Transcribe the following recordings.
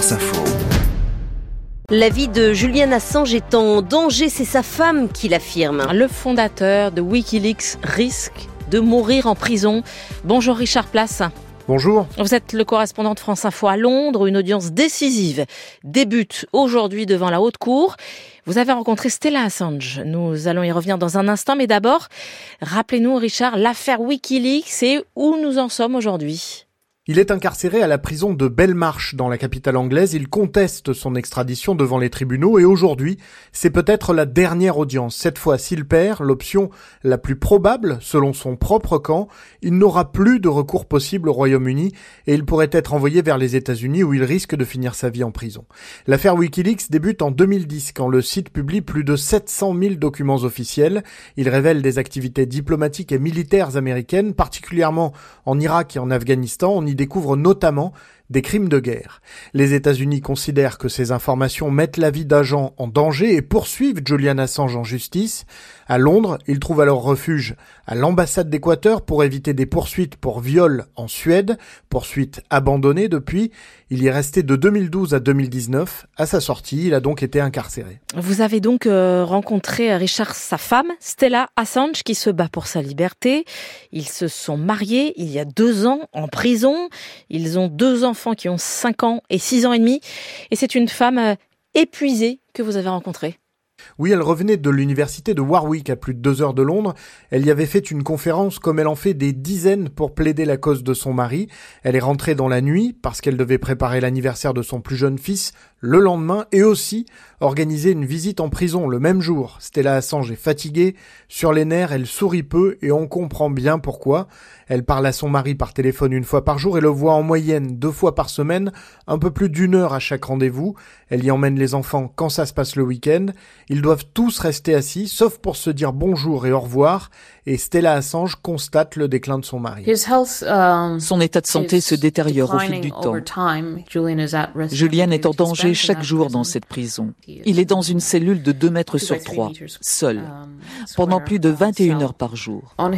France Info. La vie de Julian Assange est en danger, c'est sa femme qui l'affirme. Le fondateur de Wikileaks risque de mourir en prison. Bonjour Richard Place. Bonjour. Vous êtes le correspondant de France Info à Londres. Une audience décisive débute aujourd'hui devant la Haute Cour. Vous avez rencontré Stella Assange. Nous allons y revenir dans un instant, mais d'abord, rappelez-nous, Richard, l'affaire Wikileaks et où nous en sommes aujourd'hui. Il est incarcéré à la prison de Belmarsh dans la capitale anglaise. Il conteste son extradition devant les tribunaux et aujourd'hui, c'est peut-être la dernière audience. Cette fois, s'il perd, l'option la plus probable, selon son propre camp, il n'aura plus de recours possible au Royaume-Uni et il pourrait être envoyé vers les États-Unis où il risque de finir sa vie en prison. L'affaire Wikileaks débute en 2010 quand le site publie plus de 700 000 documents officiels. Il révèle des activités diplomatiques et militaires américaines, particulièrement en Irak et en Afghanistan. Y découvre notamment des crimes de guerre. Les États-Unis considèrent que ces informations mettent la vie d'agents en danger et poursuivent Julian Assange en justice. À Londres, ils trouvent alors refuge à l'ambassade d'Équateur pour éviter des poursuites pour viol en Suède, poursuites abandonnées depuis. Il y est resté de 2012 à 2019. À sa sortie, il a donc été incarcéré. Vous avez donc euh, rencontré Richard, sa femme, Stella Assange, qui se bat pour sa liberté. Ils se sont mariés il y a deux ans en prison. Ils ont deux enfants qui ont 5 ans et 6 ans et demi. Et c'est une femme euh, épuisée que vous avez rencontrée. Oui, elle revenait de l'université de Warwick à plus de deux heures de Londres. Elle y avait fait une conférence comme elle en fait des dizaines pour plaider la cause de son mari. Elle est rentrée dans la nuit parce qu'elle devait préparer l'anniversaire de son plus jeune fils le lendemain et aussi organiser une visite en prison le même jour. Stella Assange est fatiguée, sur les nerfs, elle sourit peu et on comprend bien pourquoi. Elle parle à son mari par téléphone une fois par jour et le voit en moyenne deux fois par semaine, un peu plus d'une heure à chaque rendez-vous. Elle y emmène les enfants quand ça se passe le week-end. Ils doivent tous rester assis, sauf pour se dire bonjour et au revoir. Et Stella Assange constate le déclin de son mari. Um, son état de santé se détériore au fil du temps. Julian est en danger chaque jour dans cette prison. Il est dans une cellule de 2 mètres sur 3, seul, pendant plus de 21 heures par jour. Um,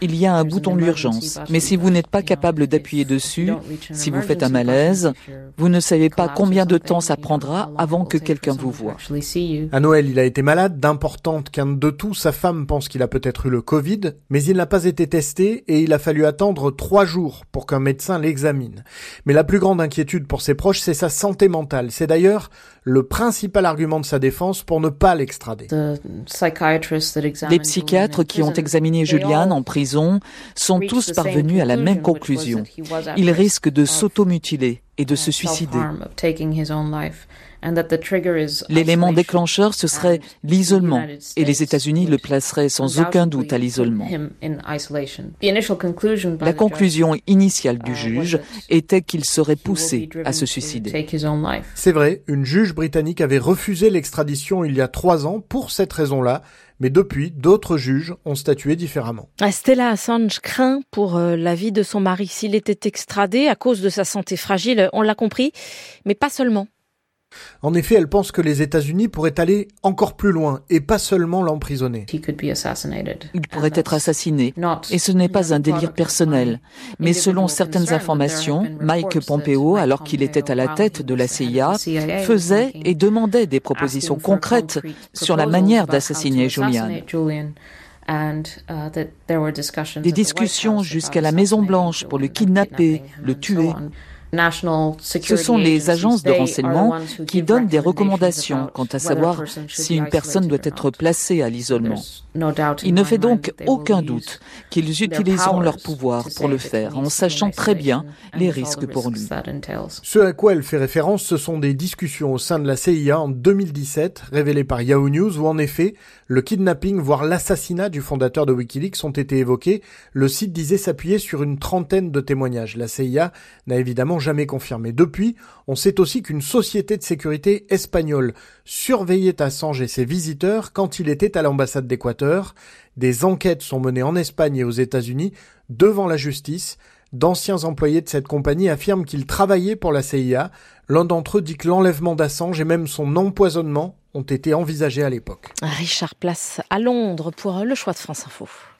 Il y a un bouton d'urgence, mais si vous n'êtes pas capable d'appuyer dessus, si vous faites un malaise, vous ne savez pas combien de temps ça prendra avant que quelqu'un vous voie. À Noël, il a été malade, d'importante qu'un de tout, sa femme pense qu'il a peut-être eu le Covid, mais il n'a pas été testé et il a fallu attendre trois jours pour qu'un médecin l'examine. Mais la plus grande inquiétude pour ses proches, c'est sa santé mentale. C'est d'ailleurs le principal argument de sa défense pour ne pas l'extrader. Les psychiatres qui ont examiné Julian en prison sont tous parvenus à la même conclusion. Il risque de s'automutiler et de se suicider. L'élément déclencheur, ce serait l'isolement, et les États-Unis le placeraient sans aucun doute à l'isolement. La conclusion initiale du uh, juge était qu'il serait poussé à se suicider. C'est vrai, une juge britannique avait refusé l'extradition il y a trois ans pour cette raison-là, mais depuis, d'autres juges ont statué différemment. Stella Assange craint pour euh, la vie de son mari s'il était extradé à cause de sa santé fragile, on l'a compris, mais pas seulement. En effet, elle pense que les États-Unis pourraient aller encore plus loin et pas seulement l'emprisonner. Il pourrait être assassiné. Et ce n'est pas un délire personnel. Mais selon certaines informations, Mike Pompeo, alors qu'il était à la tête de la CIA, faisait et demandait des propositions concrètes sur la manière d'assassiner Julian. Des discussions jusqu'à la Maison Blanche pour le kidnapper, le tuer. Ce sont les agences de renseignement qui donnent des recommandations quant à savoir si une personne doit être placée à l'isolement. Il ne fait donc aucun doute qu'ils utiliseront leur pouvoir pour le faire, en sachant très bien les risques pour lui. Ce à quoi elle fait référence, ce sont des discussions au sein de la CIA en 2017, révélées par Yahoo News, où en effet, le kidnapping, voire l'assassinat du fondateur de Wikileaks ont été évoqués. Le site disait s'appuyer sur une trentaine de témoignages. La CIA n'a évidemment jamais confirmé. Depuis, on sait aussi qu'une société de sécurité espagnole surveillait Assange et ses visiteurs quand il était à l'ambassade d'Équateur. Des enquêtes sont menées en Espagne et aux États-Unis devant la justice. D'anciens employés de cette compagnie affirment qu'ils travaillaient pour la CIA. L'un d'entre eux dit que l'enlèvement d'Assange et même son empoisonnement ont été envisagés à l'époque. Richard Place à Londres pour le choix de France Info.